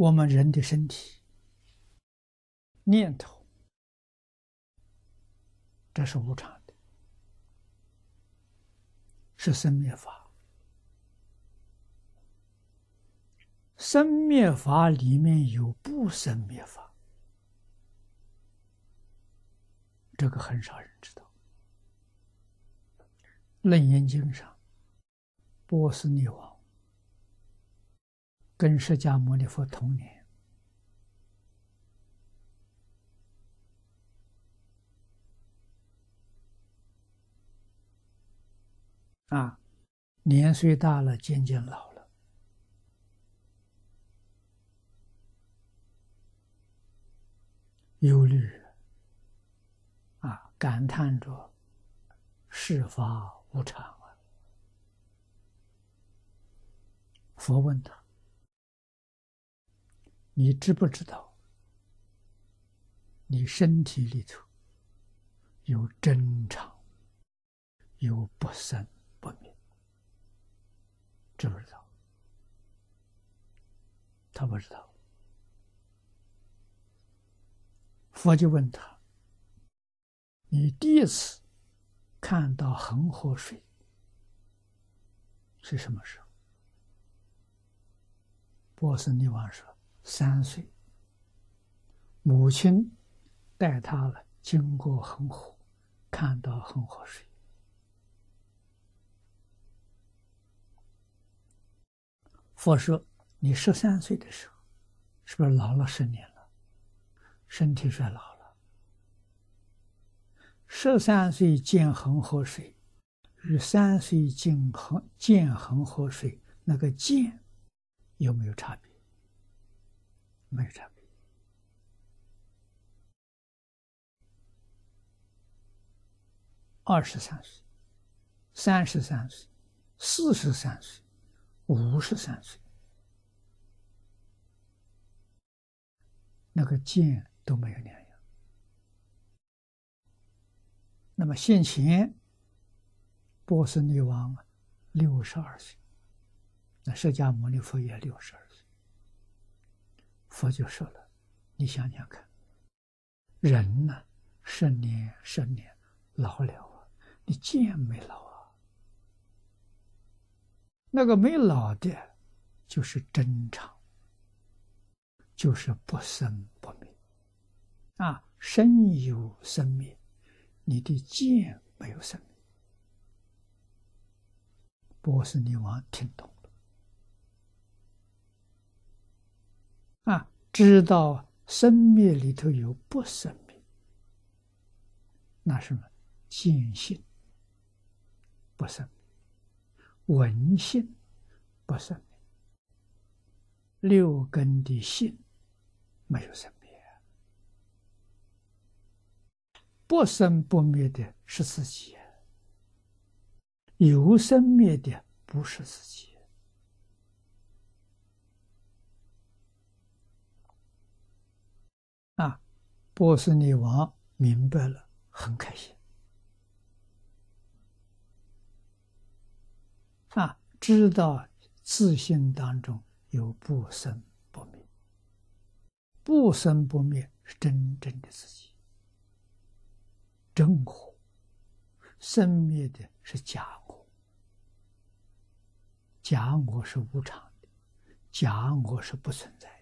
我们人的身体、念头，这是无常的，是生灭法。生灭法里面有不生灭法，这个很少人知道。《楞严经》上，波斯匿王。跟释迦牟尼佛同年啊，年岁大了，渐渐老了，忧虑啊，感叹着事发无常啊。佛问他。你知不知道，你身体里头有真常，有不生不灭，知不知道？他不知道。佛就问他：“你第一次看到恒河水是什么时候？”波斯匿王说。三岁，母亲带他了，经过恒河，看到恒河水。佛说：“你十三岁的时候，是不是老了十年了？身体衰老了。十三岁见恒河水，与三岁见恒见恒河水那个见有没有差别？”没有差别。二十三岁、三十三岁、四十三岁、五十三岁，那个剑都没有两样。那么现前，波斯匿王六十二岁，那释迦牟尼佛也六十二。佛就说了：“你想想看，人呢，十年十年老了啊，你见没老啊？那个没老的，就是真常，就是不生不灭啊，生有生灭，你的见没有生灭。”波斯匿王听懂。知道生灭里头有不生灭，那什么？见性不生灭，闻性不生灭，六根的性没有生灭，不生不灭的是自己，有生灭的不是自己。波斯匿王明白了，很开心啊！知道自信当中有不生不灭，不生不灭是真正的自己，真我；生灭的是假我，假我是无常的，假我是不存在。